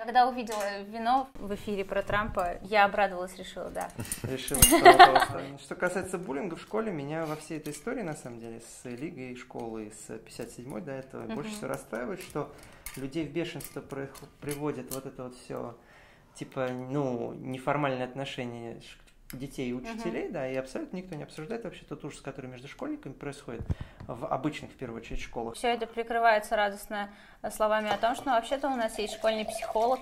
Когда увидела вино в эфире про Трампа, я обрадовалась, решила, да. Решила, что Что касается буллинга в школе, меня во всей этой истории, на самом деле, с лигой школы, с 57-й до этого, больше всего расстраивает, что людей в бешенство приводит вот это вот все, типа, ну, неформальные отношения детей и учителей, uh-huh. да, и абсолютно никто не обсуждает вообще тот ужас, который между школьниками происходит в обычных, в первую очередь, школах. Все это прикрывается радостно словами о том, что ну, вообще-то у нас есть школьный психолог.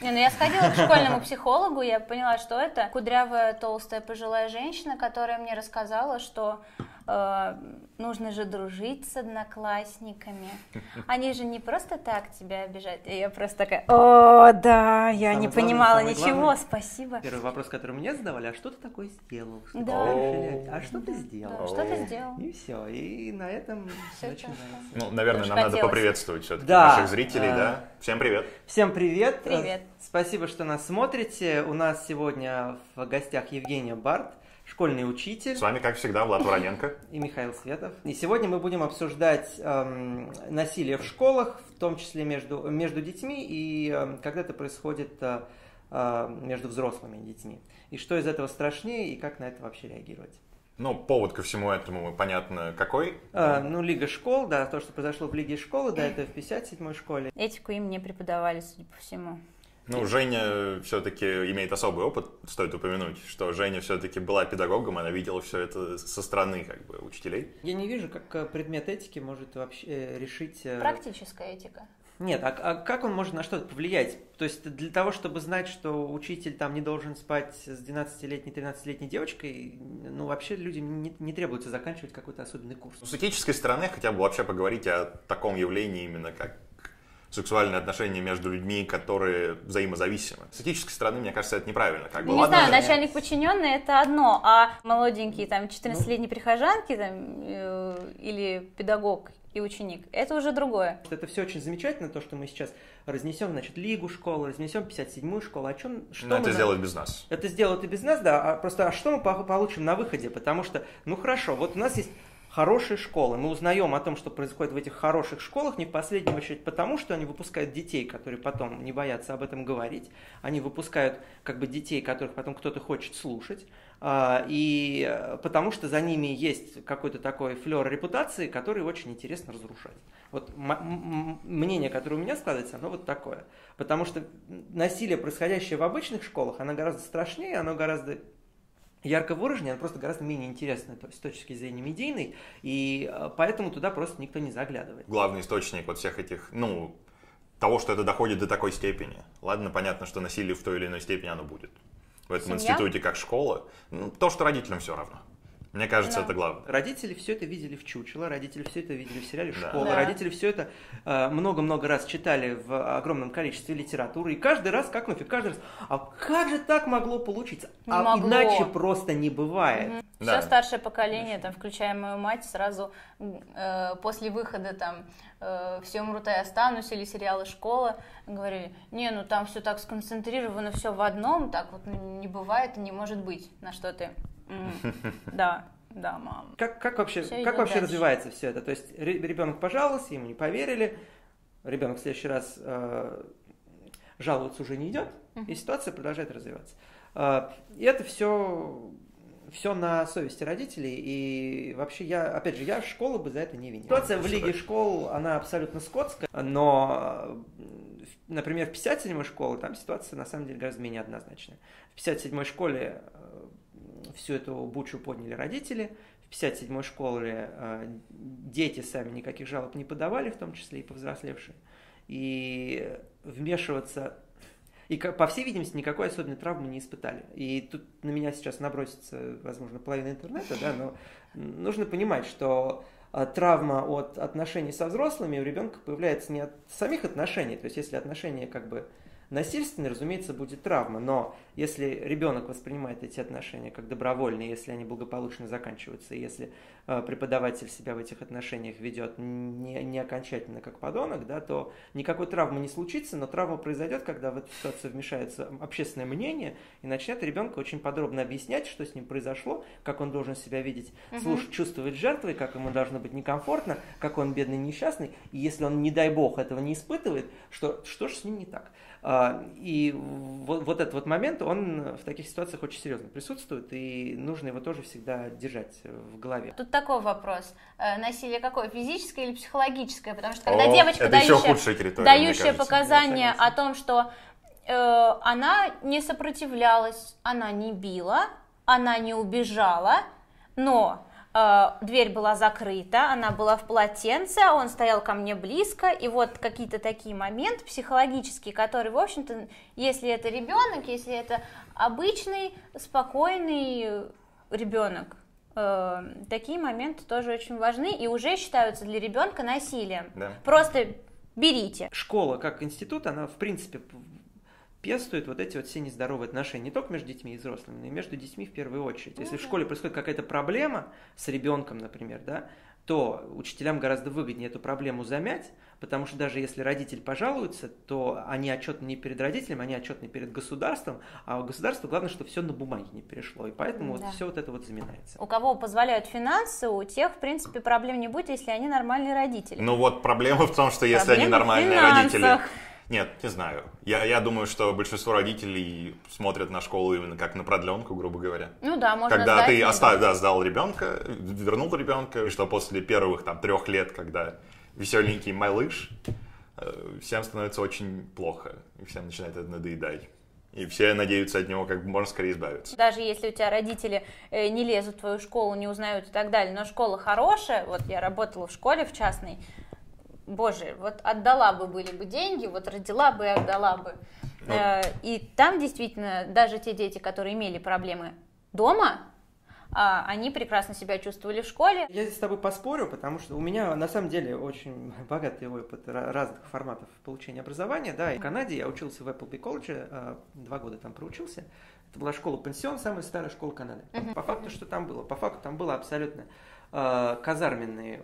Не, ну я сходила к школьному психологу, я поняла, что это кудрявая, толстая, пожилая женщина, которая мне рассказала, что э, нужно же дружить с одноклассниками. Они же не просто так тебя обижают. И я просто такая, о, да, я самое не главное, понимала ничего, главное, спасибо. Первый вопрос, который мне задавали, а что ты такое сделал? Что да. А что ты сделал? Да, что ты сделал? И все, и на этом все начинается. Ну, наверное, нам надо поприветствовать все-таки да. наших зрителей, да? Всем привет. Всем привет. Привет. Спасибо, что нас смотрите. У нас сегодня в гостях Евгения Барт школьный учитель. С вами, как всегда, Влад Вороненко. И Михаил Светов. И сегодня мы будем обсуждать эм, насилие в школах, в том числе между, между детьми, и э, когда это происходит э, э, между взрослыми детьми. И что из этого страшнее, и как на это вообще реагировать. Ну, повод ко всему этому, понятно, какой? А, ну, Лига школ, да, то, что произошло в Лиге школы, да, это в 57-й школе. Этику им не преподавали, судя по всему. Ну, Женя все-таки имеет особый опыт, стоит упомянуть, что Женя все-таки была педагогом, она видела все это со стороны как бы учителей. Я не вижу, как э, предмет этики может вообще э, решить... Э, Практическая этика. Нет, а, а как он может на что-то повлиять? То есть для того, чтобы знать, что учитель там не должен спать с 12-летней, 13-летней девочкой, ну вообще людям не, не требуется заканчивать какой-то особенный курс. С этической стороны хотя бы вообще поговорить о таком явлении именно как сексуальные отношения между людьми, которые взаимозависимы. С этической стороны, мне кажется, это неправильно. Как бы. Не знаю, начальник подчиненный это одно, а молоденькие там 14-летние прихожанки там, э, или педагог и ученик. Это уже другое. Это все очень замечательно, то, что мы сейчас разнесем, значит, Лигу школы, разнесем 57-ю школу. А чем, что Но это на... сделают без нас. Это сделают и без нас, да. А просто а что мы получим на выходе? Потому что, ну хорошо, вот у нас есть хорошие школы. Мы узнаем о том, что происходит в этих хороших школах, не в последнюю очередь потому, что они выпускают детей, которые потом не боятся об этом говорить. Они выпускают как бы детей, которых потом кто-то хочет слушать. А, и э, потому что за ними есть какой-то такой флер репутации, который очень интересно разрушать. Вот мнение, которое у меня складывается, оно вот такое. Потому что насилие, происходящее в обычных школах, оно гораздо страшнее, оно гораздо ярко выраженный, он просто гораздо менее интересный с точки зрения медийной, и э, поэтому туда просто никто не заглядывает. Главный источник вот всех этих, ну, того, что это доходит до такой степени. Ладно, понятно, что насилие в той или иной степени оно будет. В этом Семья? институте как школа. Ну, то, что родителям все равно. Мне кажется, да. это главное. Родители все это видели в Чучело, родители все это видели в сериале «Школа», да. родители все это э, много-много раз читали в огромном количестве литературы, и каждый раз, как нафиг, каждый раз, а как же так могло получиться? Не а могло. иначе просто не бывает. Угу. Да. Все старшее поколение, там, включая мою мать, сразу э, после выхода там э, «Все умрут, а я останусь» или сериалы «Школа» говорили, не, ну там все так сконцентрировано, все в одном, так вот не бывает и не может быть. На что ты да, да, мам. Как, как вообще, как вообще развивается все это? То есть ребенок пожаловался, ему не поверили, ребенок в следующий раз э, жаловаться уже не идет, и ситуация продолжает развиваться. Э, и это все, все на совести родителей, и вообще я, опять же, я школу бы за это не винил. Ситуация в Лиге школ, она абсолютно скотская, но, например, в 57-й школе там ситуация на самом деле гораздо менее однозначная. В 57-й школе всю эту бучу подняли родители. В 57-й школе э, дети сами никаких жалоб не подавали, в том числе и повзрослевшие. И вмешиваться... И, по всей видимости, никакой особенной травмы не испытали. И тут на меня сейчас набросится, возможно, половина интернета, да, но нужно понимать, что э, травма от отношений со взрослыми у ребенка появляется не от самих отношений, то есть если отношения как бы насильственные, разумеется, будет травма, но если ребенок воспринимает эти отношения как добровольные, если они благополучно заканчиваются, если э, преподаватель себя в этих отношениях ведет не, не окончательно как подонок, да, то никакой травмы не случится, но травма произойдет, когда в эту ситуацию вмешается общественное мнение и начнет ребенку очень подробно объяснять, что с ним произошло, как он должен себя видеть, угу. слушать, чувствовать жертвой, как ему должно быть некомфортно, как он бедный, несчастный, и если он, не дай бог, этого не испытывает, что, что же с ним не так? А, и вот, вот этот вот момент, он в таких ситуациях очень серьезно присутствует, и нужно его тоже всегда держать в голове. Тут такой вопрос. Э, насилие какое? Физическое или психологическое? Потому что когда О, девочка, дающая, дающая показания о том, что э, она не сопротивлялась, она не била, она не убежала, но дверь была закрыта, она была в полотенце, он стоял ко мне близко, и вот какие-то такие моменты психологические, которые, в общем-то, если это ребенок, если это обычный, спокойный ребенок, э, такие моменты тоже очень важны и уже считаются для ребенка насилием. Да. Просто берите. Школа как институт, она в принципе пестует вот эти вот все нездоровые отношения не только между детьми и взрослыми, но и между детьми в первую очередь. Если ну, в школе происходит какая-то проблема с ребенком, например, да, то учителям гораздо выгоднее эту проблему замять, потому что даже если родитель пожалуется, то они отчетны не перед родителем, они отчетны перед государством, а у государства главное, чтобы все на бумаге не перешло, и поэтому да. вот все вот это вот заминается. У кого позволяют финансы, у тех, в принципе, проблем не будет, если они нормальные родители. Ну вот проблема в том, что если проблема они нормальные родители нет, не знаю. Я, я думаю, что большинство родителей смотрят на школу именно как на продленку, грубо говоря. Ну да, можно Когда сдать, ты оставил, да, сдал ребенка, вернул ребенка, и что после первых там трех лет, когда веселенький малыш, э, всем становится очень плохо, и всем начинает это надоедать. И все надеются от него как можно скорее избавиться. Даже если у тебя родители э, не лезут в твою школу, не узнают и так далее, но школа хорошая, вот я работала в школе в частной, боже, вот отдала бы были бы деньги, вот родила бы и отдала бы. Ну. Э, и там действительно даже те дети, которые имели проблемы дома, а, они прекрасно себя чувствовали в школе. Я здесь с тобой поспорю, потому что у меня на самом деле очень богатый опыт разных форматов получения образования. Да, и в Канаде я учился в Appleby колледже, а, два года там проучился. Это была школа-пансион, самая старая школа Канады. Uh-huh. По факту, что там было? По факту там было абсолютно казарменные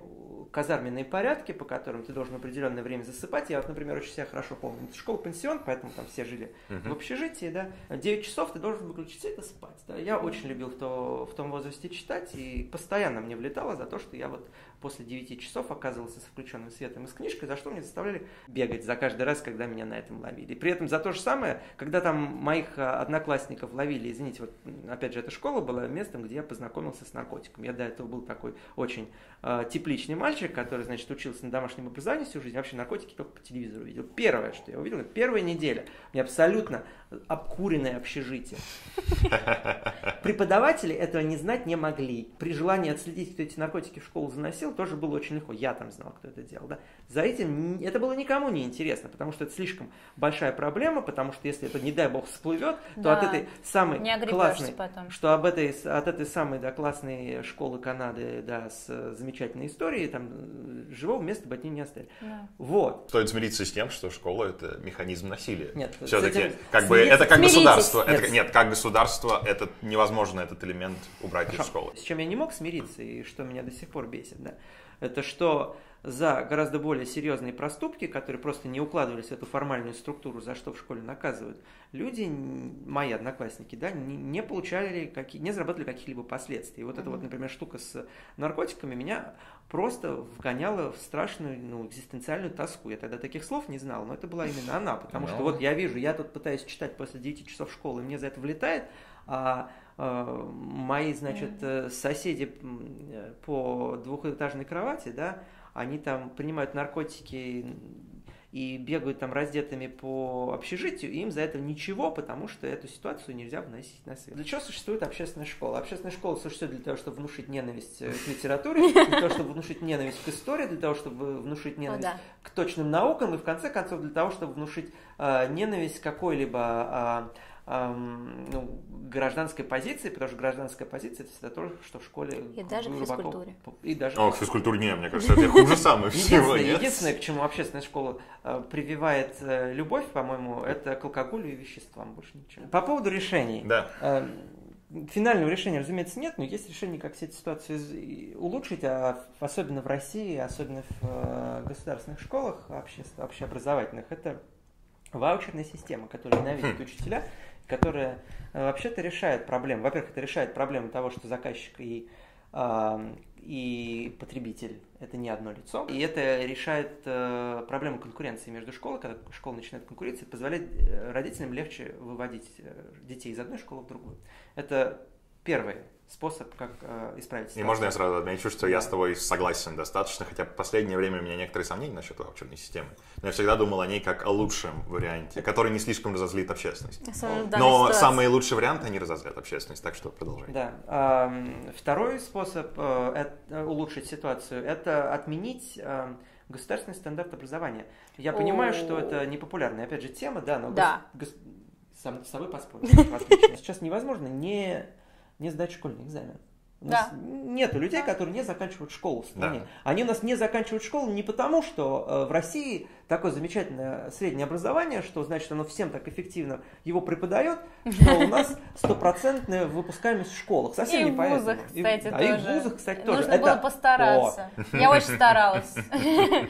казарменные порядки, по которым ты должен определенное время засыпать. Я вот, например, очень себя хорошо помню. Это школа-пансион, поэтому там все жили uh-huh. в общежитии, да. 9 часов ты должен выключить свет и спать. Да. Я очень любил в, то, в том возрасте читать, и постоянно мне влетало за то, что я вот после 9 часов оказывался с включенным светом и с книжкой, за что мне заставляли бегать за каждый раз, когда меня на этом ловили. И при этом за то же самое, когда там моих а, одноклассников ловили, извините, вот опять же, эта школа была местом, где я познакомился с наркотиком. Я до этого был такой очень тепличный мальчик, который, значит, учился на домашнем образовании всю жизнь, вообще наркотики только по телевизору видел. Первое, что я увидел, первая неделя, мне абсолютно обкуренное общежитие. Преподаватели этого не знать не могли. При желании отследить, кто эти наркотики в школу заносил, тоже было очень легко. Я там знал, кто это делал. Да? За этим это было никому не интересно, потому что это слишком большая проблема, потому что если это, не дай бог, всплывет, то да, от этой самой классной, потом. что об этой, от этой самой да, классной школы Канады да, с замечательной историей, там живого места бы от нее не оставили. Да. Вот. Стоит смириться с тем, что школа это механизм насилия. Нет, все-таки как бы это как государство. Нет. Это, нет, как государство, это невозможно этот элемент убрать Хорошо. из школы. С чем я не мог смириться и что меня до сих пор бесит, да, это что за гораздо более серьезные проступки, которые просто не укладывались в эту формальную структуру, за что в школе наказывают, люди, мои одноклассники, да, не, не получали, какие, не заработали каких-либо последствий. И вот mm-hmm. эта вот, например, штука с наркотиками меня просто вгоняла в страшную ну, экзистенциальную тоску. Я тогда таких слов не знал, но это была именно она, потому no. что вот я вижу, я тут пытаюсь читать после 9 часов школы, мне за это влетает, а э, мои, значит, mm-hmm. соседи по двухэтажной кровати, да, они там принимают наркотики и бегают там раздетыми по общежитию, и им за это ничего, потому что эту ситуацию нельзя выносить на свет. Для чего существует общественная школа? Общественная школа существует для того, чтобы внушить ненависть э, к литературе, для того, чтобы внушить ненависть к истории, для того, чтобы внушить ненависть к точным наукам, и в конце концов для того, чтобы внушить э, ненависть какой-либо э, ну, гражданской позиции, потому что гражданская позиция это всегда то, что в школе и даже в физкультуре. И даже О, к физкультуре не, мне кажется, это хуже самое всего. Единственное, к чему общественная школа э, прививает э, любовь, по-моему, это к алкоголю и веществам, больше ничего. По поводу решений. Да. Э, финального решения, разумеется, нет, но есть решение, как все эти ситуации улучшить, а особенно в России, особенно в государственных школах общеобразовательных, это ваучерная система, которую ненавидят хм. учителя, которая э, вообще-то решает проблему. Во-первых, это решает проблему того, что заказчик и и потребитель – это не одно лицо. И это решает э, проблему конкуренции между школой, когда школа начинает конкурировать, позволяет э, родителям легче выводить детей из одной школы в другую. Это первое способ, как э, исправить ситуацию. И можно я сразу отмечу, что да. я с тобой согласен достаточно, хотя в последнее время у меня некоторые сомнения насчет ваучерной системы. Но я всегда думал о ней как о лучшем варианте, который не слишком разозлит общественность. Но самые лучшие варианты, они разозлят общественность, так что продолжай. Да. Второй способ э, улучшить ситуацию – это отменить государственный стандарт образования. Я понимаю, что это непопулярная, опять же, тема, да, но да. Гос... сам с собой поспорить. Сейчас невозможно не не сдать школьный экзамен. У нас да. нету людей, которые не заканчивают школу в стране. Да. Они у нас не заканчивают школу не потому, что э, в России такое замечательное среднее образование, что значит оно всем так эффективно его преподает, что у нас стопроцентная выпускаемость в школах. Совсем и не в вузах, кстати, и, тоже. А и в вузах, кстати, тоже. Нужно было постараться. Я очень старалась.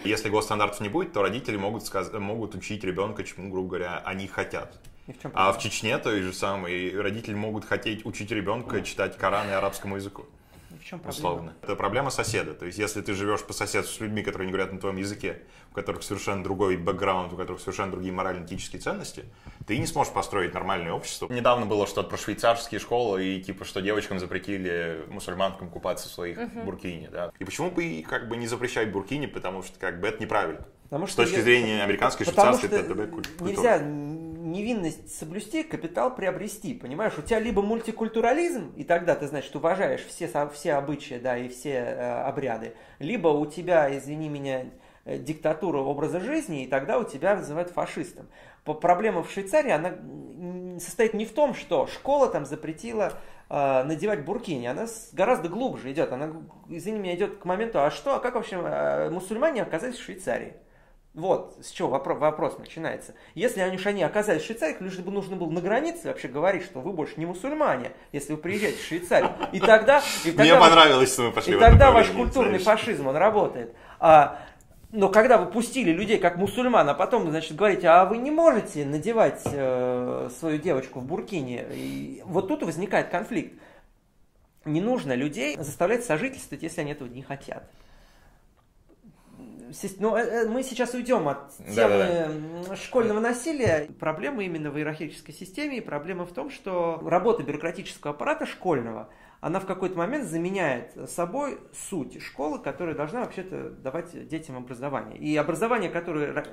Если госстандартов не будет, то родители могут, могут учить ребенка, чему, грубо говоря, они хотят. И в чем а в Чечне то и же самое. Родители могут хотеть учить ребенка читать Коран и арабскому языку. В чем проблема? Условно. Это проблема соседа. То есть, если ты живешь по соседству с людьми, которые не говорят на твоем языке, у которых совершенно другой бэкграунд, у которых совершенно другие морально-этические ценности, ты не сможешь построить нормальное общество. Недавно было что-то про швейцарские школы, и типа, что девочкам запретили мусульманкам купаться в своих uh-huh. буркине, да. И почему бы как бы не запрещать буркини, потому что как бы это неправильно. Потому что С точки я... зрения американской, швейцарской, это Нельзя невинность соблюсти, капитал приобрести, понимаешь? У тебя либо мультикультурализм, и тогда ты, значит, уважаешь все, все обычаи, да, и все э, обряды, либо у тебя, извини меня, э, диктатура образа жизни, и тогда у тебя называют фашистом. Проблема в Швейцарии, она состоит не в том, что школа там запретила э, надевать буркини, она гораздо глубже идет. Она, извини меня, идет к моменту, а что, а как вообще э, мусульмане оказались в Швейцарии? Вот с чего вопрос, вопрос начинается. Если они оказались в Швейцарии, лишь бы нужно было на границе вообще говорить, что вы больше не мусульмане, если вы приезжаете в Швейцарию. И тогда... И тогда Мне ваш, понравилось, что мы пошли И тогда ваш культурный фашизм, он работает. А, но когда вы пустили людей как мусульман, а потом, значит, говорите, а вы не можете надевать э, свою девочку в буркине, и вот тут возникает конфликт. Не нужно людей заставлять сожительствовать, если они этого не хотят ну, э, э, мы сейчас уйдем от темы да, да. школьного насилия. Проблема именно в иерархической системе, и проблема в том, что работа бюрократического аппарата школьного, она в какой-то момент заменяет собой суть школы, которая должна вообще-то давать детям образование. И образование, которое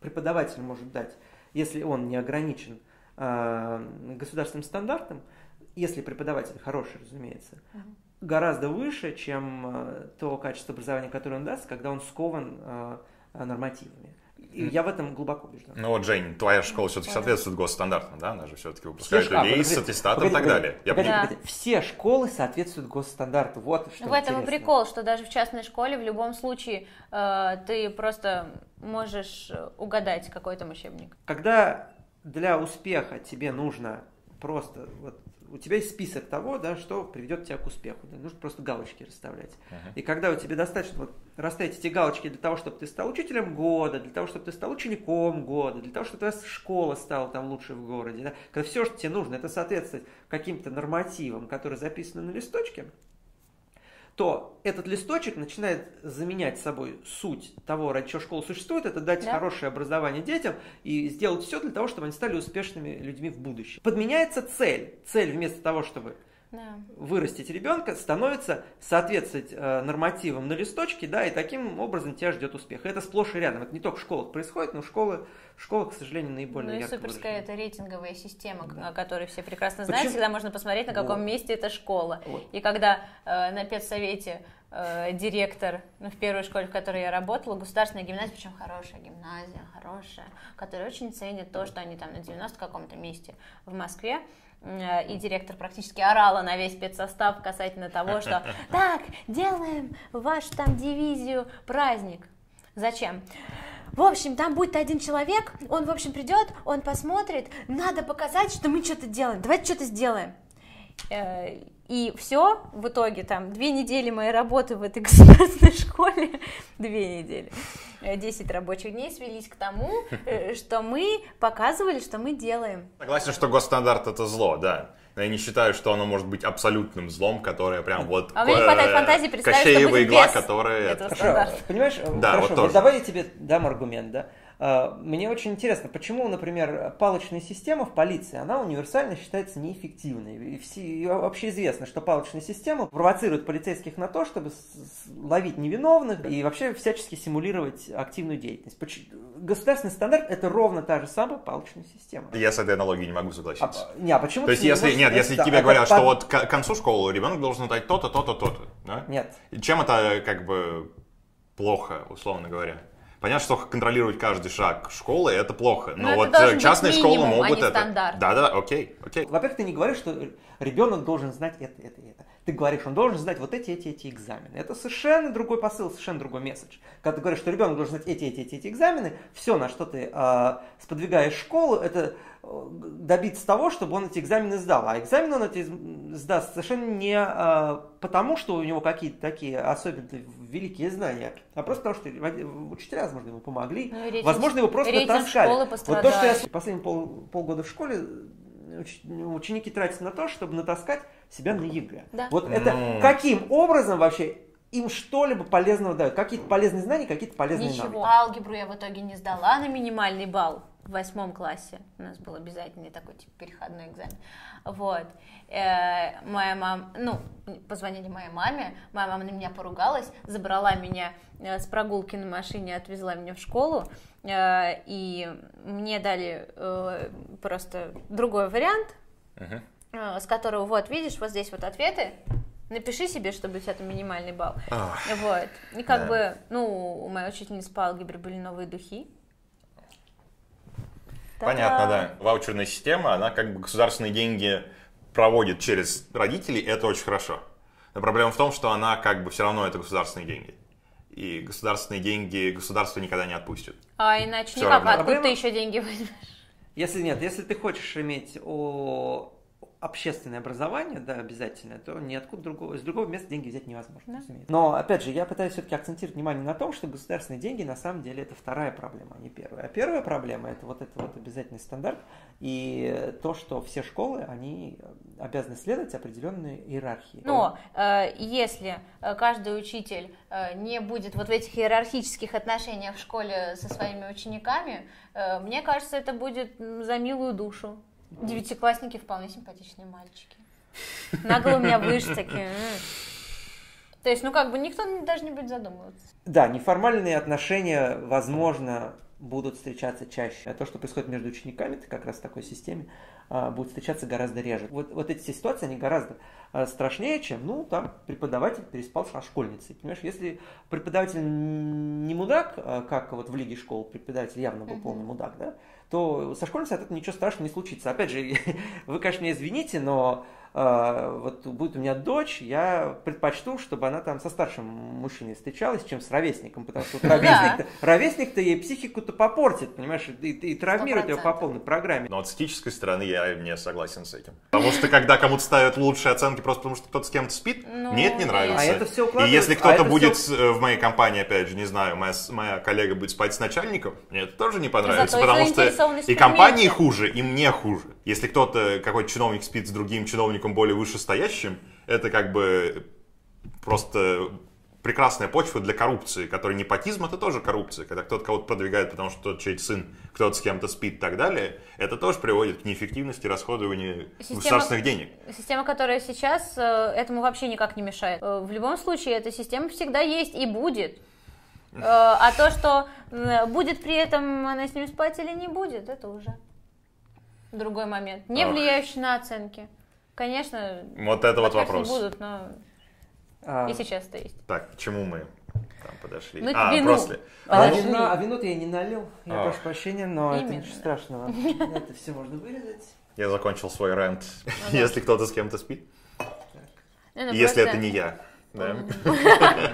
преподаватель может дать, если он не ограничен э, государственным стандартом, если преподаватель хороший, разумеется, гораздо выше, чем э, то качество образования, которое он даст, когда он скован э, нормативами. И я в этом глубоко убежден. Ну вот, Жень, твоя школа все-таки соответствует госстандартам, да? Она же все-таки выпускает Все людей с аттестатом и так далее. Я погоди, погоди. Все школы соответствуют госстандарту. Вот что В этом и прикол, что даже в частной школе в любом случае э, ты просто можешь угадать какой там учебник. Когда для успеха тебе нужно просто вот у тебя есть список того, да, что приведет тебя к успеху. Да, нужно просто галочки расставлять. Uh-huh. И когда у тебя достаточно вот, расставить эти галочки для того, чтобы ты стал учителем года, для того, чтобы ты стал учеником года, для того, чтобы твоя школа стала там лучше в городе, да, когда все, что тебе нужно, это соответствовать каким-то нормативам, которые записаны на листочке, то этот листочек начинает заменять собой суть того, ради чего школа существует, это дать да. хорошее образование детям и сделать все для того, чтобы они стали успешными людьми в будущем. Подменяется цель. Цель вместо того, чтобы да. вырастить ребенка, становится соответствовать э, нормативам на листочке, да, и таким образом тебя ждет успех. Это сплошь и рядом. Это не только в школах происходит, но школы, школа, к сожалению, наиболее Ну и суперская это рейтинговая система, да. о которой все прекрасно знают. Почему? Всегда можно посмотреть, на каком вот. месте эта школа. Вот. И когда э, на педсовете э, директор, ну, в первой школе, в которой я работала, государственная гимназия, причем хорошая гимназия, хорошая, которая очень ценит то, что они там на 90 каком-то месте в Москве, и директор практически орала на весь спецсостав касательно того, что так, делаем вашу там дивизию праздник. Зачем? В общем, там будет один человек, он, в общем, придет, он посмотрит, надо показать, что мы что-то делаем, давайте что-то сделаем. Э, и все, в итоге там две недели моей работы в этой государственной школе, две недели, 10 рабочих дней свелись к тому, что мы показывали, что мы делаем. Согласен, что госстандарт это зло, да. Но я не считаю, что оно может быть абсолютным злом, которое прям вот... А меня не хватает фантазии представить, что будет игла, без которая... этого Хорошо, понимаешь, Да, хорошо, вот тоже. давай я тебе дам аргумент, да. А, Мне очень интересно, почему, например, палочная система в полиции, она универсально считается неэффективной. И все, вообще известно, что палочная система провоцирует полицейских на то, чтобы ловить невиновных и вообще всячески симулировать активную деятельность. Государственный стандарт – это ровно та же самая палочная система. Я с этой аналогией не могу А, согласиться. не, а почему То есть, не если, можешь- нет, если тебе говорят, что под- вот к концу школы ребенок должен знать то-то, то-то, то-то, да? Нет. Чем это как бы плохо, условно говоря? Понятно, что контролировать каждый шаг школы это плохо, но, Но это вот э, быть частные школы а могут не это. стандарт. Да, да, окей, окей. Во-первых, ты не говоришь, что ребенок должен знать это, это, это. Ты говоришь, он должен знать вот эти, эти, эти экзамены. Это совершенно другой посыл, совершенно другой месседж. Когда ты говоришь, что ребенок должен знать эти, эти, эти, эти экзамены, все, на что ты э, сподвигаешь школу, это э, добиться того, чтобы он эти экзамены сдал. А экзамен он эти сдаст совершенно не э, потому, что у него какие-то такие особенные великие знания, а просто потому, что учителя, возможно, ему помогли, Ну, рейтинг- возможно, его просто школы Вот то, что я последние пол, полгода в школе уч- ученики тратят на то, чтобы натаскать себя на ЕГЭ. Да. Вот это каким образом вообще им что-либо полезного дают? Какие-то полезные знания, какие-то полезные Ничего. навыки. Алгебру я в итоге не сдала на минимальный балл в восьмом классе. У нас был обязательный такой типа переходной экзамен. Вот. Э, моя мама, ну, позвонили моей маме, моя мама на меня поругалась, забрала меня э, с прогулки на машине, отвезла меня в школу, э, и мне дали э, просто другой вариант, Мгм. Э, с которого, вот, видишь, вот здесь вот ответы, напиши себе, чтобы у тебя там минимальный балл. Ах, Вот. И как Да. бы, ну, у моей учительницы по алгебре были новые духи. Понятно, да. Ваучерная система, она как бы государственные деньги проводит через родителей, это очень хорошо. Но проблема в том, что она как бы все равно это государственные деньги. И государственные деньги государство никогда не отпустит. А иначе Всё никак, равно. откуда Проблема- ты еще деньги возьмешь? Если нет, если ты хочешь иметь о, общественное образование, да, обязательно, то ниоткуда другого, из другого места деньги взять невозможно. Да. Но, опять же, я пытаюсь все-таки акцентировать внимание на том, что государственные деньги на самом деле это вторая проблема, а не первая. А первая проблема это вот этот вот обязательный стандарт и то, что все школы, они обязаны следовать определенной иерархии. Но э, если э, каждый учитель э, не будет вот в этих иерархических отношениях в школе со своими учениками, э, мне кажется, это будет за милую душу. Девятиклассники вполне симпатичные мальчики. На голову меня выше такие. То есть, ну как бы никто даже не будет задумываться. Да, неформальные отношения, возможно, будут встречаться чаще. А то, что происходит между учениками, это как раз в такой системе, а, будет встречаться гораздо реже. Вот, вот эти все ситуации, они гораздо а, страшнее, чем, ну, там, преподаватель переспал со школьницей. Понимаешь, если преподаватель не мудак, а, как вот в Лиге школ преподаватель явно был полный мудак, да, то со школьницей от этого ничего страшного не случится. Опять же, вы, конечно, меня извините, но вот будет у меня дочь, я предпочту, чтобы она там со старшим мужчиной встречалась, чем с ровесником, потому что вот ровесник-то, ровесник-то ей психику-то попортит, понимаешь, и, и травмирует ее по 100%. полной программе. Но от этической стороны я не согласен с этим. Потому что когда кому-то ставят лучшие оценки просто потому, что кто-то с кем-то спит, Ну, мне это не нравится. А это всё И если а кто-то это будет э, в моей компании, опять же, не знаю, моя, моя коллега будет спать с начальником, мне это тоже не понравится, Зато потому что и компании хуже, и мне хуже. Если кто-то, какой-то чиновник спит с другим чиновником более вышестоящим, это как бы просто прекрасная почва для коррупции, который непотизм это тоже коррупция, когда кто-то кого-то продвигает, потому что тот чей сын, кто-то с кем-то спит и так далее, это тоже приводит к неэффективности расходования Система- государственных денег. Система, которая сейчас, э, этому вообще никак не мешает. Э, В любом случае, эта система всегда есть и будет. Э, А то, что будет при этом она с ним спать или не будет, это уже другой момент. Не Ох. влияющий на оценки. Конечно, Вот это вот вопрос. не будут, но А, и сейчас это есть. Так, к чему мы там подошли? Мы к а, вину. после. а, Подожди. вино, а вино-то я не налил, я А. прошу прощения, но это Именно. ничего страшного. Это все можно вырезать. Я закончил свой рент, Ну если кто-то с кем-то спит. Ну, ну, Если просто- это не я. Да.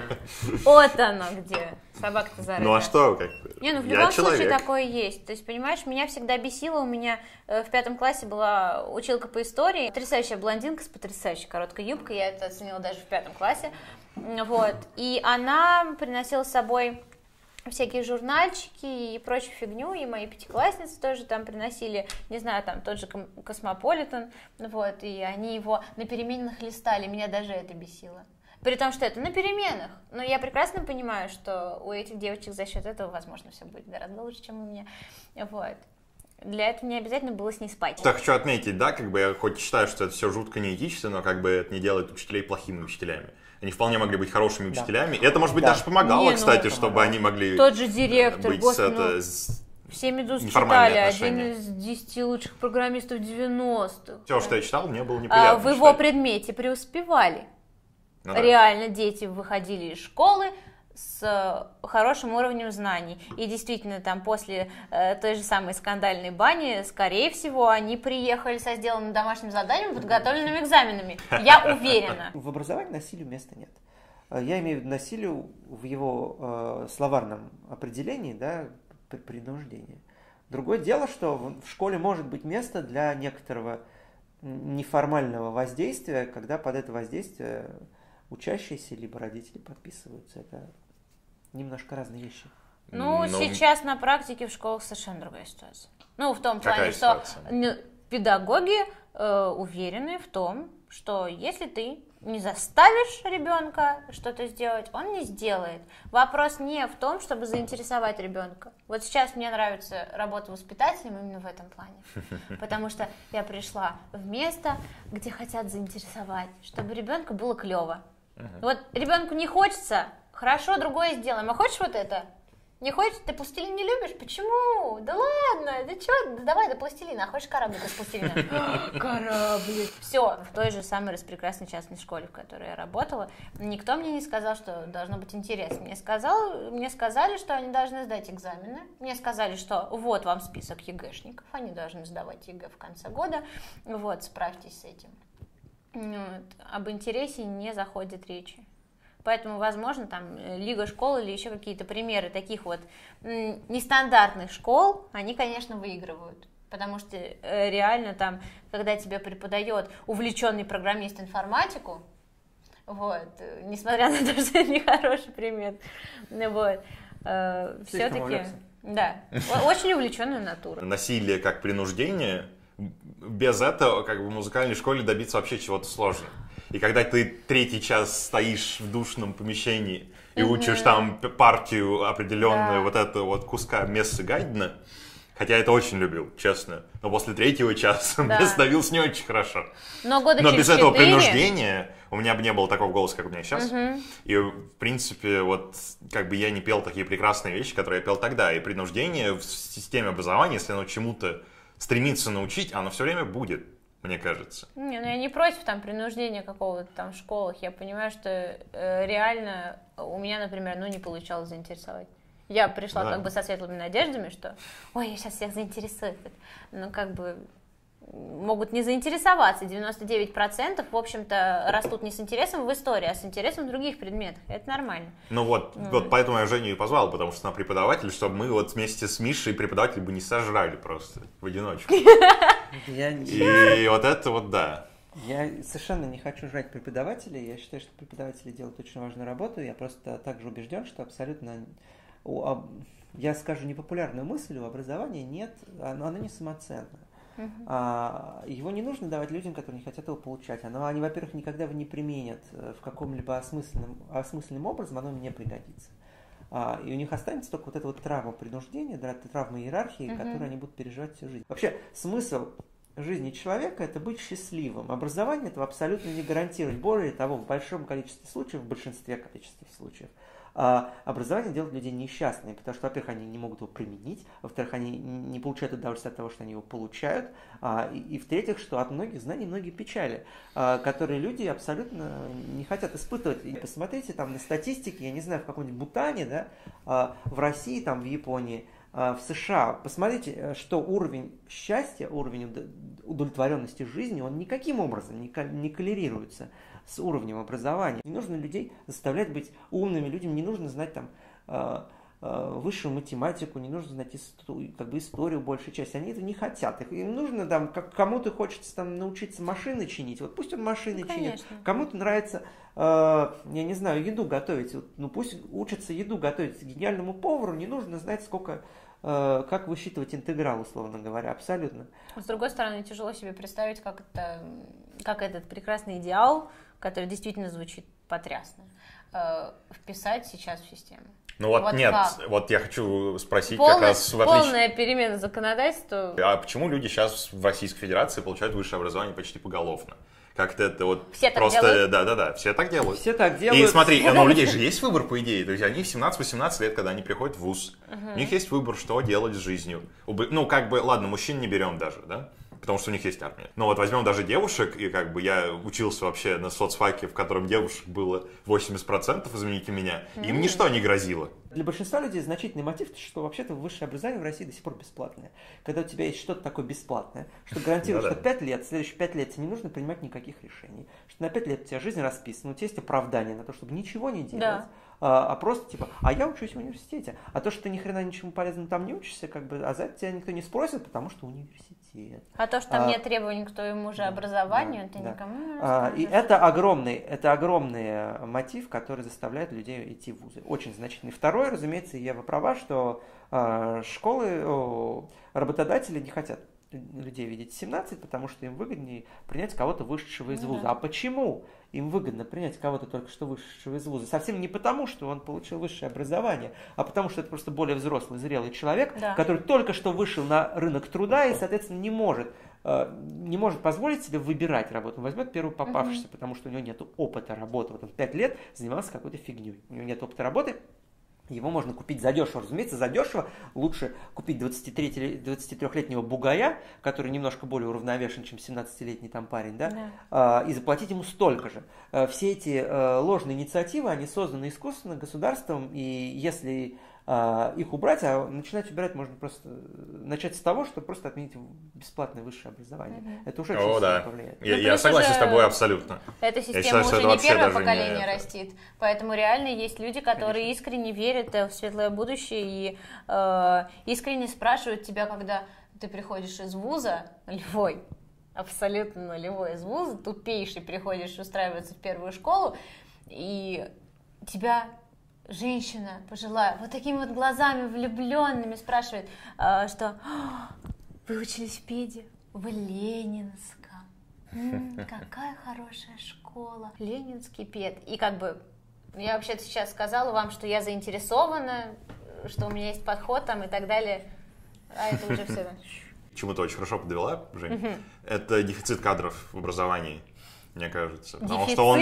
Вот оно где. Собака-то зарыта. Ну а что, как Не, ну в любом случае такое есть. То есть, понимаешь, меня всегда бесило. У меня э, в пятом классе была училка по истории. Потрясающая блондинка с потрясающей короткой юбкой. Я это оценила даже в пятом классе. Вот. И она приносила с собой всякие журнальчики и прочую фигню, и мои пятиклассницы тоже там приносили, не знаю, там тот же Космополитен, вот, и они его на переменных листали, меня даже это бесило. При том, что это на переменах. Но я прекрасно понимаю, что у этих девочек за счет этого, возможно, все будет гораздо лучше, чем у меня. Вот. Для этого не обязательно было с ней спать. Так хочу отметить, да, как бы я хоть считаю, что это все жутко неэтично, но как бы это не делает учителей плохими учителями. Они вполне могли быть хорошими учителями. Да. И это, может быть, да. даже помогало, не, ну, кстати, ну, чтобы они могли Тот же директор, быть господи, это, ну, все медузы читали, один из десяти лучших программистов 90-х. Все, что я читал, мне было неприятно. А, в его предмете преуспевали. Ну, да. Реально дети выходили из школы с э, хорошим уровнем знаний. И действительно, там после э, той же самой скандальной бани, скорее всего, они приехали со сделанным домашним заданием, подготовленными экзаменами. Я уверена. В образовании насилию места нет. Э, я имею в виду насилию в его э, словарном определении, да, принуждение. Другое дело, что в школе может быть место для некоторого неформального воздействия, когда под это воздействие учащиеся либо родители подписываются. Это немножко разные вещи. Ну, Но... сейчас на практике в школах совершенно другая ситуация. Ну, в том плане, что педагоги э, уверены в том, что если ты не заставишь ребенка что-то сделать, он не сделает. Вопрос не в том, чтобы заинтересовать ребенка. Вот сейчас мне нравится работа воспитателем именно в этом плане. Потому что я пришла в место, где хотят заинтересовать, чтобы ребенку было клево. Uh-huh. Вот ребенку не хочется, хорошо, другое сделаем. А хочешь вот это? Не хочешь? Ты пластилин не любишь? Почему? Да ладно, да что? Да давай до пластилина. А хочешь кораблик из пластилина? Кораблик. Все. В той же самой распрекрасной частной школе, в которой я работала, никто мне не сказал, что должно быть интересно. Мне, сказал, мне сказали, что они должны сдать экзамены. Мне сказали, что вот вам список ЕГЭшников. Они должны сдавать ЕГЭ в конце года. Вот, справьтесь с этим. Вот. Об интересе не заходит речи. Поэтому, возможно, там э, Лига школ или еще какие-то примеры таких вот нестандартных школ, они, конечно, выигрывают. Потому что э, реально там, когда тебе преподает увлеченный программист информатику, вот, э, несмотря на то, что это нехороший пример, вот, все-таки, да, очень увлеченная натура. Насилие как принуждение без этого как бы в музыкальной школе добиться вообще чего-то сложно. И когда ты третий час стоишь в душном помещении и учишь там партию определенную да. вот это вот куска Мессы Гайдена, Хотя я это очень любил, честно. Но после третьего часа да. мне становилось не очень хорошо. Но, года Но без этого принуждения у меня бы не было такого голоса, как у меня сейчас. Угу. И, в принципе, вот как бы я не пел такие прекрасные вещи, которые я пел тогда. И принуждение в системе образования, если оно чему-то стремится научить, оно все время будет мне кажется. Не, ну я не против там принуждения какого-то там в школах. Я понимаю, что э, реально у меня, например, ну не получалось заинтересовать. Я пришла да. как бы со светлыми надеждами, что ой, я сейчас всех заинтересую. Ну, как бы могут не заинтересоваться. 99% в общем-то растут не с интересом в истории, а с интересом в других предметах. Это нормально. Ну вот, mm. вот поэтому я Женю и позвал, потому что она преподаватель, чтобы мы вот вместе с Мишей преподаватель бы не сожрали просто в одиночку. И вот это вот да. Я совершенно не хочу жрать преподавателей. Я считаю, что преподаватели делают очень важную работу. Я просто также убежден, что абсолютно я скажу непопулярную мысль, у образования нет, оно, оно не самоценно. А, его не нужно давать людям, которые не хотят его получать. Оно, они, во-первых, никогда его не применят э, в каком-либо осмысленном, осмысленным образом, оно им не пригодится. А, и у них останется только вот эта вот травма принуждения, да, травма иерархии, угу. которую они будут переживать всю жизнь. Вообще, смысл жизни человека – это быть счастливым. Образование этого абсолютно не гарантирует. Более того, в большом количестве случаев, в большинстве количестве случаев, образование делает людей несчастными, потому что, во-первых, они не могут его применить, во-вторых, они не получают удовольствие от того, что они его получают, а, и, и в-третьих, что от многих знаний многие печали, а, которые люди абсолютно не хотят испытывать. И посмотрите там на статистике, я не знаю, в каком-нибудь Бутане, да, а, в России, там, в Японии, в США. Посмотрите, что уровень счастья, уровень удовлетворенности жизни, он никаким образом не, коллерируется с уровнем образования. Не нужно людей заставлять быть умными людьми, не нужно знать там э, э, высшую математику, не нужно знать историю, как бы историю большей части. Они этого не хотят. Им нужно там, как кому-то хочется там научиться машины чинить, вот пусть он машины ну, чинит. Кому-то нравится, э, я не знаю, еду готовить, вот, ну пусть учится еду готовить гениальному повару, не нужно знать, сколько Э, как высчитывать интеграл, условно говоря, абсолютно. С другой стороны, тяжело себе представить, как, это, как этот прекрасный идеал, который действительно звучит потрясно, э, вписать сейчас в систему. Ну вот, вот нет, как? вот я хочу спросить полная, как раз в отличие... Полная перемена законодательства. А почему люди сейчас в Российской Федерации получают высшее образование почти поголовно? Как-то это вот все просто, да-да-да, все так делают. Все так делают. И смотри, ну, у людей же есть выбор, по идее. То есть они в 17-18 лет, когда они приходят в ВУЗ, uh-huh. у них есть выбор, что делать с жизнью. Ну, как бы, ладно, мужчин не берем даже, да? Потому что у них есть армия. Но вот возьмем даже девушек, и как бы я учился вообще на соцфаке, в котором девушек было 80%, извините меня, им mm. ничто не грозило. Для большинства людей значительный мотив, что вообще-то высшее образование в России до сих пор бесплатное. Когда у тебя есть что-то такое бесплатное, что гарантирует, что 5 лет, следующие 5 лет тебе не нужно принимать никаких решений, что на 5 лет у тебя жизнь расписана, у тебя есть оправдание на то, чтобы ничего не делать. Да а, а просто типа, а я учусь в университете. А то, что ты ни хрена ничему полезному там не учишься, как бы, а за это тебя никто не спросит, потому что университет. А то, что там а, нет требований к твоему же образованию, да, ты да. никому не а, И это огромный, это огромный мотив, который заставляет людей идти в вузы. Очень значительный. Второй, разумеется, Ева права, что а, школы, работодатели не хотят людей видеть 17, потому что им выгоднее принять кого-то вышедшего из ну, вуза. Да. А почему? им выгодно принять кого-то только что вышедшего из вуза. Совсем не потому, что он получил высшее образование, а потому что это просто более взрослый, зрелый человек, да. который только что вышел на рынок труда и, соответственно, не может э, не может позволить себе выбирать работу. Он возьмет первую попавшуюся, угу. потому что у него нет опыта работы. Вот он пять лет занимался какой-то фигней. У него нет опыта работы, его можно купить задешево. Разумеется, задешево лучше купить 23-летнего бугая, который немножко более уравновешен, чем 17-летний там парень, да, да. А, и заплатить ему столько же. А, все эти а, ложные инициативы, они созданы искусственно государством, и если их убрать, а начинать убирать можно просто начать с того, что просто отменить бесплатное высшее образование. Угу. Это уже очень да. повлияет. Я, ну, я согласен с тобой абсолютно. Эта система считаю, уже не первое поколение не... растит, поэтому реально есть люди, которые Конечно. искренне верят в светлое будущее и э, искренне спрашивают тебя, когда ты приходишь из вуза, Львой, абсолютно нулевой из вуза, тупейший приходишь устраиваться в первую школу, и тебя женщина пожилая, вот такими вот глазами влюбленными спрашивает, э, что вы учились в педе в Ленинском. М-м, какая хорошая школа. Ленинский пед. И как бы я вообще-то сейчас сказала вам, что я заинтересована, что у меня есть подход там и так далее. А это уже все. Чему то очень хорошо подвела, Жень. Это дефицит кадров в образовании мне кажется. Потому дефицит? что он...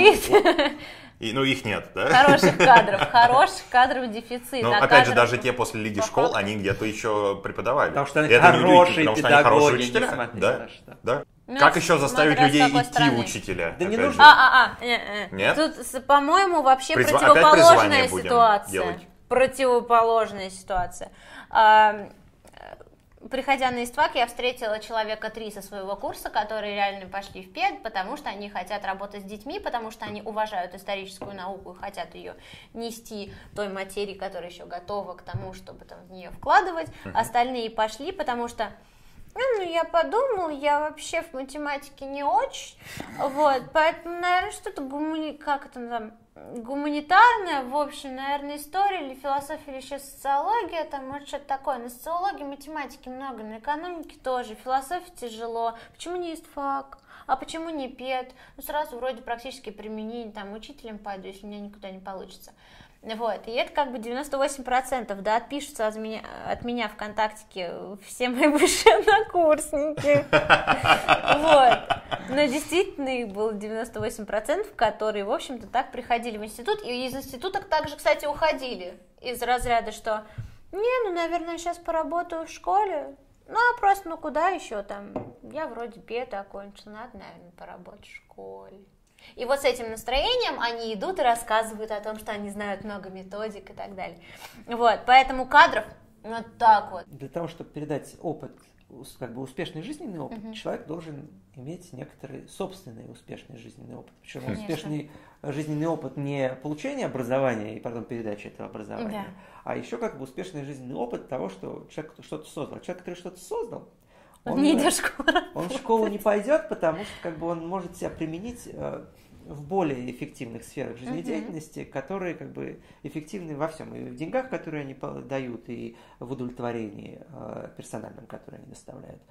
И, ну, их нет, да? Хороших кадров, хороших кадров дефицит. Ну, а опять кадров... же, даже те после Лиги школ, они где-то еще преподавали. Потому что они это хорошие потому что они хорошие учителя. Да, да. Ну, как еще заставить людей идти страны. в учителя? Да не нужно. А, а, а, не, не. Нет? Тут, по-моему, вообще Призва... противоположная ситуация. Делать. Противоположная ситуация приходя на ИСТВАК, я встретила человека три со своего курса, которые реально пошли в ПЕД, потому что они хотят работать с детьми, потому что они уважают историческую науку и хотят ее нести той материи, которая еще готова к тому, чтобы там в нее вкладывать. Остальные пошли, потому что ну, я подумал, я вообще в математике не очень, вот, поэтому, наверное, что-то гумани... как это там, гуманитарная, в общем, наверное, история или философия, или еще социология, там, может, что-то такое. На социологии, математики много, на экономике тоже, философия тяжело. Почему не есть фак? А почему не пет? Ну, сразу вроде практически применение, там, учителем пойду, если у меня никуда не получится. Вот, и это как бы 98%, да, отпишутся от меня, от меня ВКонтактике все мои бывшие однокурсники. Вот. Но действительно их было 98%, которые, в общем-то, так приходили в институт, и из института также, кстати, уходили из разряда, что не, ну, наверное, сейчас поработаю в школе, ну, а просто, ну, куда еще там, я вроде бета окончила, надо, наверное, поработать в школе. И вот с этим настроением они идут и рассказывают о том, что они знают много методик и так далее. Вот, поэтому кадров вот так вот. Для того, чтобы передать опыт как бы успешный жизненный опыт, угу. человек должен иметь некоторый собственный успешный жизненный опыт. Причем Конечно. успешный жизненный опыт не получения образования и потом передачи этого образования, да. а еще как бы успешный жизненный опыт того, что человек что-то создал. Человек, который что-то создал, он не идет в школу. Он в школу не пойдет, потому что как бы он может себя применить э, в более эффективных сферах жизнедеятельности, uh-huh. которые как бы эффективны во всем. И в деньгах, которые они дают, и в удовлетворении э, персональном, которое они доставляют.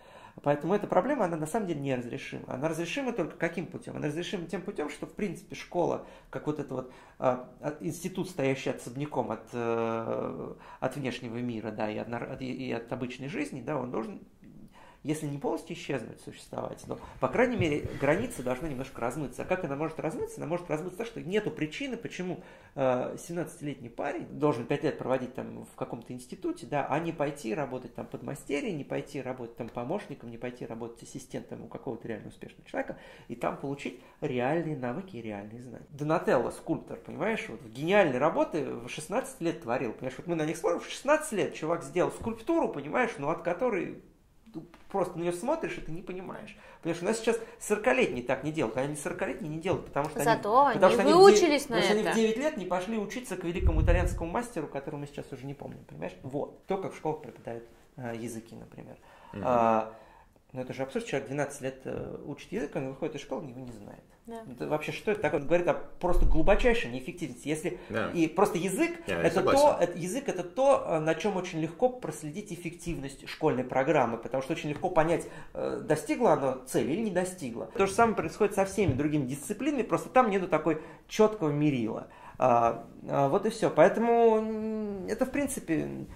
Поэтому эта проблема, она на самом деле неразрешима. Она разрешима только каким путем? Она разрешима тем путем, что в принципе школа, как вот этот вот э, институт, стоящий особняком от, э, от внешнего мира, да, и от, и от обычной жизни, да, он должен если не полностью исчезнуть, существовать, но, по крайней мере, границы должны немножко размыться. А как она может размыться? Она может размыться так, что нету причины, почему 17-летний э, парень должен 5 лет проводить там в каком-то институте, да, а не пойти работать там под мастерье, не пойти работать там помощником, не пойти работать ассистентом у какого-то реально успешного человека, и там получить реальные навыки и реальные знания. Донателло, скульптор, понимаешь, вот гениальные работы в 16 лет творил, понимаешь, вот мы на них смотрим, в 16 лет чувак сделал скульптуру, понимаешь, ну от которой просто на нее смотришь, и ты не понимаешь. Потому что у нас сейчас 40-летние так не делают, а они 40-летние не делают, потому что Зато они, потому что выучились они, на потому это. Потому что они в 9 лет не пошли учиться к великому итальянскому мастеру, которого мы сейчас уже не помним, понимаешь? Вот, то, как в школах преподают э, языки, например. Mm-hmm. А, но это же абсурд, человек 12 лет э, учит язык, он выходит из школы, его не знает. Да. Это вообще что это такое? Он говорит о просто глубочайшей неэффективности. Если да. и просто язык Я это то, это, язык это то, э, на чем очень легко проследить эффективность школьной программы, потому что очень легко понять, э, достигла она цели или не достигла. То же самое происходит со всеми другими дисциплинами, просто там нету такой четкого мерила. А, а, вот и все. Поэтому это, в принципе,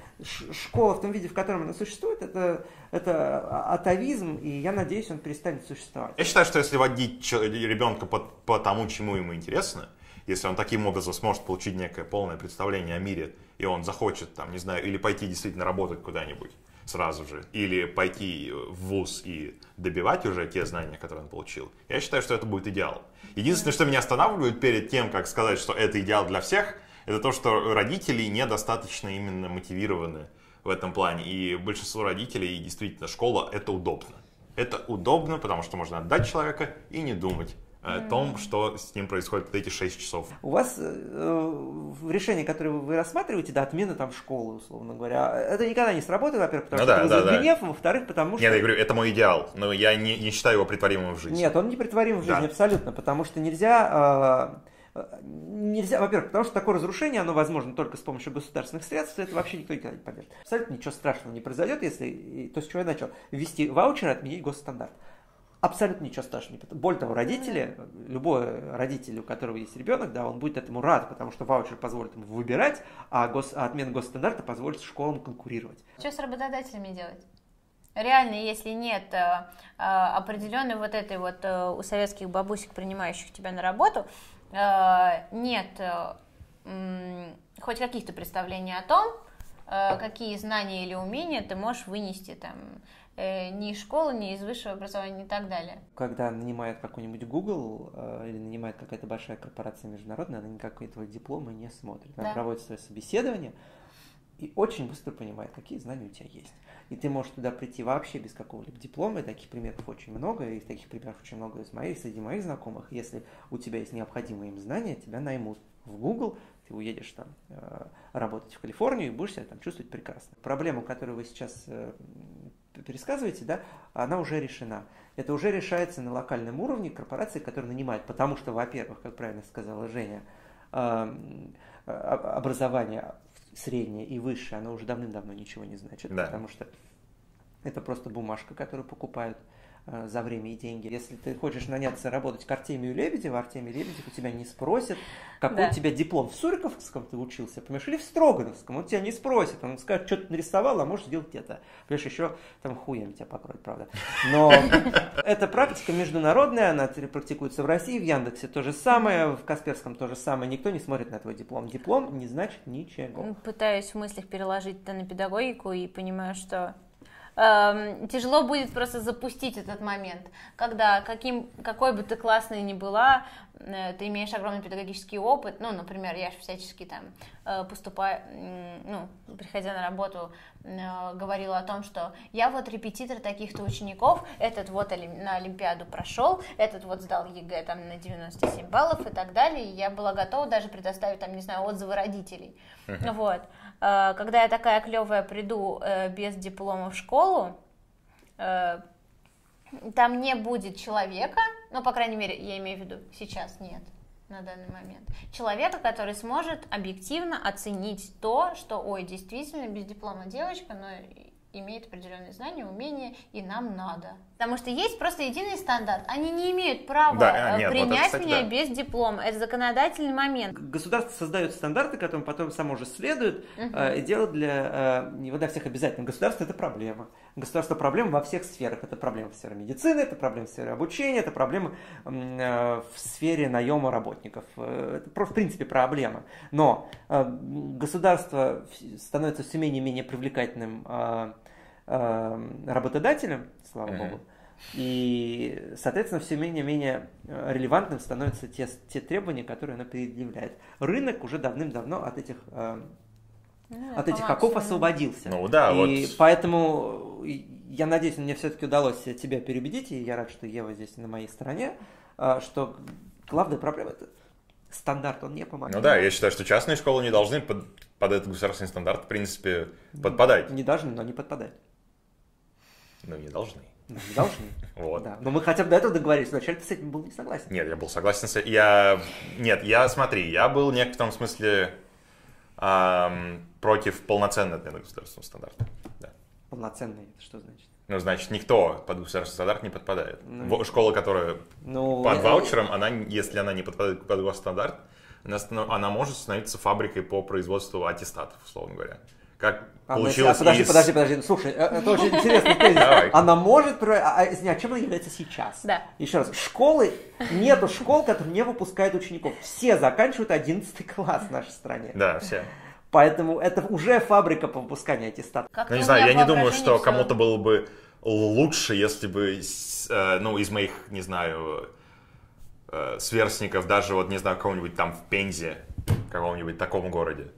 школа в том виде, в котором она существует, это, это атовизм, и я надеюсь, он перестанет существовать. Я считаю, что если водить ребенка по, по тому, чему ему интересно, если он таким образом сможет получить некое полное представление о мире, и он захочет, там, не знаю, или пойти действительно работать куда-нибудь, сразу же, или пойти в ВУЗ и добивать уже те знания, которые он получил, я считаю, что это будет идеал. Единственное, что меня останавливает перед тем, как сказать, что это идеал для всех, это то, что родители недостаточно именно мотивированы в этом плане. И большинство родителей, действительно, школа — это удобно. Это удобно, потому что можно отдать человека и не думать о том, что с ним происходит эти 6 часов. У вас э, решение, которое вы рассматриваете, да, отмена там школы, условно говоря, это никогда не сработает, во-первых, потому ну, что да, это да, гнев, да. во-вторых, потому что... Нет, я говорю, это мой идеал, но я не, не считаю его притворимым в жизни. Нет, он не притворим в жизни да. абсолютно, потому что нельзя... Э, нельзя, во-первых, потому что такое разрушение, оно возможно только с помощью государственных средств, это вообще никто никогда не поддержит. Абсолютно ничего страшного не произойдет, если, то, с чего я начал, ввести ваучеры, отменить госстандарт абсолютно ничего страшного Более того, родители, любой родитель, у которого есть ребенок, да, он будет этому рад, потому что ваучер позволит ему выбирать, а, гос, а отмена госстандарта позволит школам конкурировать. Что с работодателями делать? Реально, если нет э, определенной вот этой вот э, у советских бабусек, принимающих тебя на работу, нет э, хоть каких-то представлений о том, какие знания или умения ты можешь вынести там ни из школы, ни из высшего образования и так далее. Когда нанимает какой-нибудь Google э, или нанимает какая-то большая корпорация международная, она никакой твой дипломы не смотрит. Она да. проводит свое собеседование и очень быстро понимает, какие знания у тебя есть. И ты можешь туда прийти вообще без какого-либо диплома, и таких примеров очень много, и таких примеров очень много из моих, среди моих знакомых. Если у тебя есть необходимые им знания, тебя наймут в Google, ты уедешь там э, работать в Калифорнию и будешь себя там чувствовать прекрасно. Проблему, которую вы сейчас э, пересказываете, да, она уже решена. Это уже решается на локальном уровне корпорации, которые нанимают, потому что, во-первых, как правильно сказала Женя, образование среднее и высшее, оно уже давным-давно ничего не значит, да. потому что это просто бумажка, которую покупают за время и деньги. Если ты хочешь наняться работать к Артемию Лебедеву, Артемий Лебедев у тебя не спросит, какой да. у тебя диплом в Суриковском ты учился, понимаешь, или в Строгановском, он тебя не спросит, он скажет, что ты нарисовал, а можешь сделать это. Понимаешь, еще там хуем тебя покроет, правда. Но эта практика международная, она практикуется в России, в Яндексе то же самое, в Касперском то же самое, никто не смотрит на твой диплом. Диплом не значит ничего. Пытаюсь в мыслях переложить это на педагогику и понимаю, что Эм, тяжело будет просто запустить этот момент, когда каким, какой бы ты классной ни была, э, ты имеешь огромный педагогический опыт, ну, например, я же всячески там э, поступаю, ну, приходя на работу, э, говорила о том, что я вот репетитор таких-то учеников, этот вот на Олимпиаду прошел, этот вот сдал ЕГЭ там на 97 баллов и так далее, и я была готова даже предоставить там, не знаю, отзывы родителей. Uh-huh. Вот. Когда я такая клевая приду без диплома в школу, там не будет человека, ну, по крайней мере, я имею в виду, сейчас нет на данный момент. Человека, который сможет объективно оценить то, что, ой, действительно, без диплома девочка, но имеет определенные знания, умения, и нам надо. Потому что есть просто единый стандарт. Они не имеют права да, э, нет, принять вот это, кстати, меня да. без диплома. Это законодательный момент. Государство создает стандарты, которым потом само же следует, угу. э, и делает для, э, не для всех обязательно. Государство это проблема. Государство проблема во всех сферах. Это проблема в сфере медицины, это проблема в сфере обучения, это проблема э, в сфере наема работников. Э, это, в принципе, проблема. Но э, государство становится все менее и менее привлекательным работодателем, слава mm-hmm. богу. И, соответственно, все менее-менее релевантным становятся те, те требования, которые она предъявляет. Рынок уже давным-давно от этих, ну, от этих оков освободился. Ну да, и вот. поэтому я надеюсь, мне все-таки удалось тебя переубедить, и я рад, что Ева здесь на моей стороне, э, что главная проблема это стандарт, он не помогает. Ну да, я считаю, что частные школы не должны под, под этот государственный стандарт, в принципе, подпадать. Не должны, но не подпадать. Ну, не должны. Ну, не должны. Вот. Да. Но мы хотя бы до этого договорились. Вначале ты с этим был не согласен. Нет, я был согласен с этим. Я... Нет, я, смотри, я был в некотором смысле эм, против полноценной отмены государственного стандарта. Да. Полноценный, это что значит? Ну, значит, никто под государственный стандарт не подпадает. Ну, Школа, которая ну, под ваучером, она, если она не подпадает под госстандарт, она, она может становиться фабрикой по производству аттестатов, условно говоря как а, ну, получилось а, подожди, из... подожди, подожди, слушай, э, это очень интересный тезис. Она может, а, а, извини, а чем она является сейчас? Да. Еще раз, школы, нету школ, которые не выпускают учеников. Все заканчивают 11 класс в нашей стране. Да, все. Поэтому это уже фабрика по выпусканию аттестатов. Ну, не знаю, я не думаю, что кому-то было бы лучше, если бы, э, ну, из моих, не знаю, э, сверстников, даже вот, не знаю, кого-нибудь там в Пензе, каком-нибудь таком городе,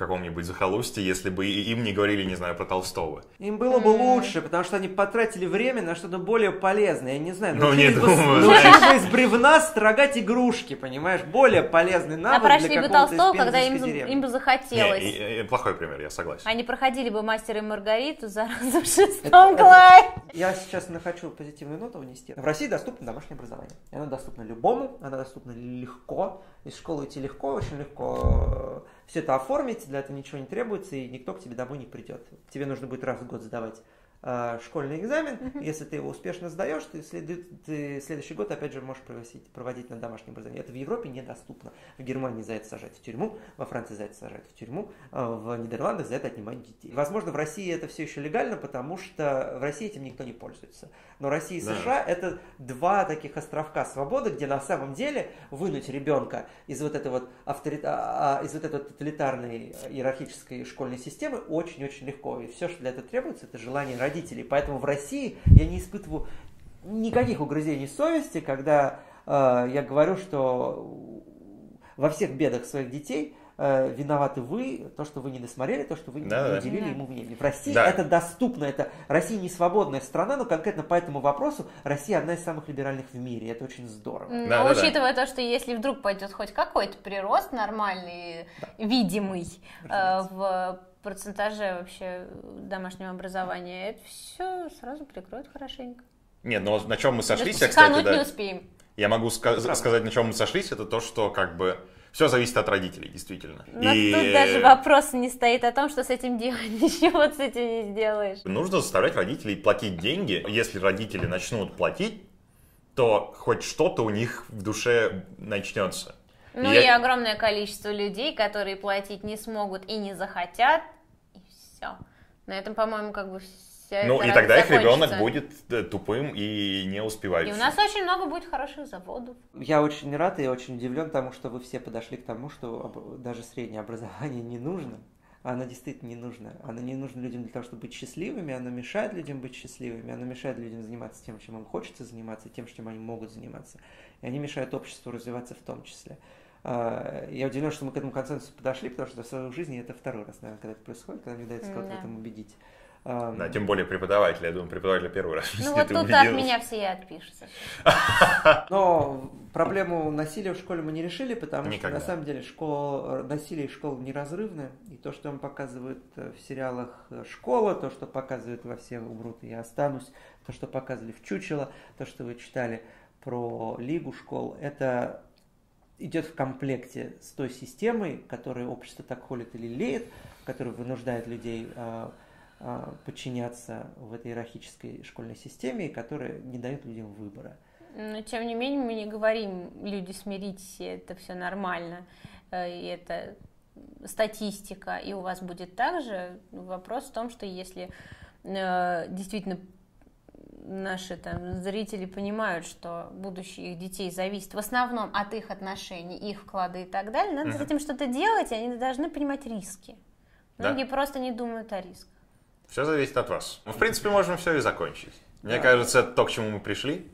каком-нибудь захолустье, если бы им не говорили, не знаю, про Толстого. Им было бы лучше, потому что они потратили время на что-то более полезное. Я не знаю, ну, не бы, думаю, научились бы из бревна строгать игрушки, понимаешь? Более полезный навык а прошли для бы Толстого, когда им, им бы захотелось. Не, и, и, плохой пример, я согласен. Они проходили бы мастера и Маргариту за в шестом классе. Я сейчас хочу позитивную ноту внести. В России доступно домашнее образование. Оно доступно любому, оно доступно легко. Из школы идти легко, очень легко все это оформить, для этого ничего не требуется, и никто к тебе домой не придет. Тебе нужно будет раз в год сдавать э, школьный экзамен. Если ты его успешно сдаешь, ты, след... ты следующий год опять же можешь проводить, проводить на домашнем образовании. Это в Европе недоступно. В Германии за это сажать в тюрьму, во Франции за это сажать в тюрьму, э, в Нидерландах за это отнимать детей. Возможно, в России это все еще легально, потому что в России этим никто не пользуется. Но Россия и США да. это два таких островка свободы, где на самом деле вынуть ребенка из вот этой вот, авторит... А, а, из вот этой тоталитарной иерархической школьной системы очень-очень легко. И все, что для этого требуется, это желание родителей родителей. Поэтому в России я не испытываю никаких угрызений совести, когда э, я говорю, что во всех бедах своих детей э, виноваты вы, то, что вы не досмотрели, то, что вы да, не уделили да. ему внимания. В России да. это доступно, это Россия не свободная страна, но конкретно по этому вопросу Россия одна из самых либеральных в мире, это очень здорово. Но да, учитывая да. то, что если вдруг пойдет хоть какой-то прирост нормальный, да. видимый э, в процентаже вообще домашнего образования, это все сразу прикроет хорошенько. Нет, но на чем мы сошлись, я, кстати, да, не успеем. Я могу ска- сказать, на чем мы сошлись, это то, что как бы все зависит от родителей, действительно. Но и... тут даже вопрос не стоит о том, что с этим делать, ничего с этим не сделаешь. Нужно заставлять родителей платить деньги. Если родители начнут платить, то хоть что-то у них в душе начнется. Ну я... и огромное количество людей, которые платить не смогут и не захотят, и все. На этом, по-моему, как бы вся Ну и тогда их ребенок будет э, тупым и не успевающим. И у нас очень много будет хороших заводов. Я очень рад и очень удивлен тому, что вы все подошли к тому, что даже среднее образование не нужно. она действительно не нужна. Она не нужна людям для того, чтобы быть счастливыми, она мешает людям быть счастливыми, она мешает людям заниматься тем, чем им хочется заниматься, тем, чем они могут заниматься. И они мешают обществу развиваться в том числе. А, я удивлен, что мы к этому консенсусу подошли, потому что в своей жизни это второй раз, наверное, когда это происходит, когда мне удается кого-то да. в этом убедить. Да, тем более преподаватель, я думаю, преподаватель первый раз. Ну вот тут от меня все и отпишутся. Но проблему насилия в школе мы не решили, потому Никогда. что на самом деле школа, насилие и школа неразрывны. И то, что он показывает э, в сериалах э, «Школа», то, что показывает во «Все умрут, и я останусь», то, что показывали в «Чучело», то, что вы читали про Лигу школ, это идет в комплекте с той системой, которую общество так холит или леет, которая вынуждает людей а, а, подчиняться в этой иерархической школьной системе, которая не дает людям выбора. Но тем не менее мы не говорим, люди смиритесь, это все нормально, э, и это статистика, и у вас будет так же. Вопрос в том, что если э, действительно наши там зрители понимают, что будущее их детей зависит в основном от их отношений, их вклада и так далее, надо mm-hmm. с этим что-то делать, и они должны понимать риски. Многие да. просто не думают о рисках. Все зависит от вас. Ну, в принципе, можем все и закончить. Мне да. кажется, это то, к чему мы пришли.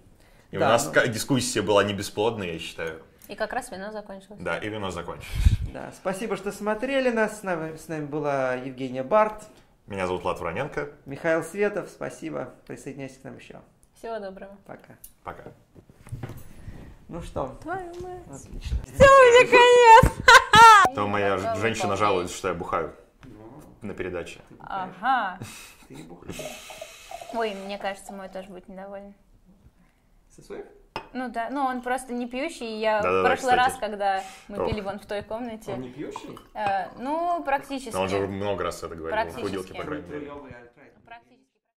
И да, у нас ну... дискуссия была не бесплодная, я считаю. И как раз вино закончилось. Да, и вино закончилось. Да, спасибо, что смотрели нас. С нами, с нами была Евгения Барт. Меня зовут Влад Вороненко. Михаил Светов, спасибо. Присоединяйтесь к нам еще. Всего доброго. Пока. Пока. Ну что? Твою мать. Отлично. Все, мне конец. То моя женщина жалуется, что я бухаю на передаче. Ага. Ой, мне кажется, мой тоже будет недоволен. Со своих? Ну да, ну он просто не пьющий. Я да, в да, прошлый да, раз, когда мы Ох. пили вон в той комнате. Он не пьющий? Э, ну, практически. Но он же много раз это говорил. Практически. Худилки, по крайней мере. Практически.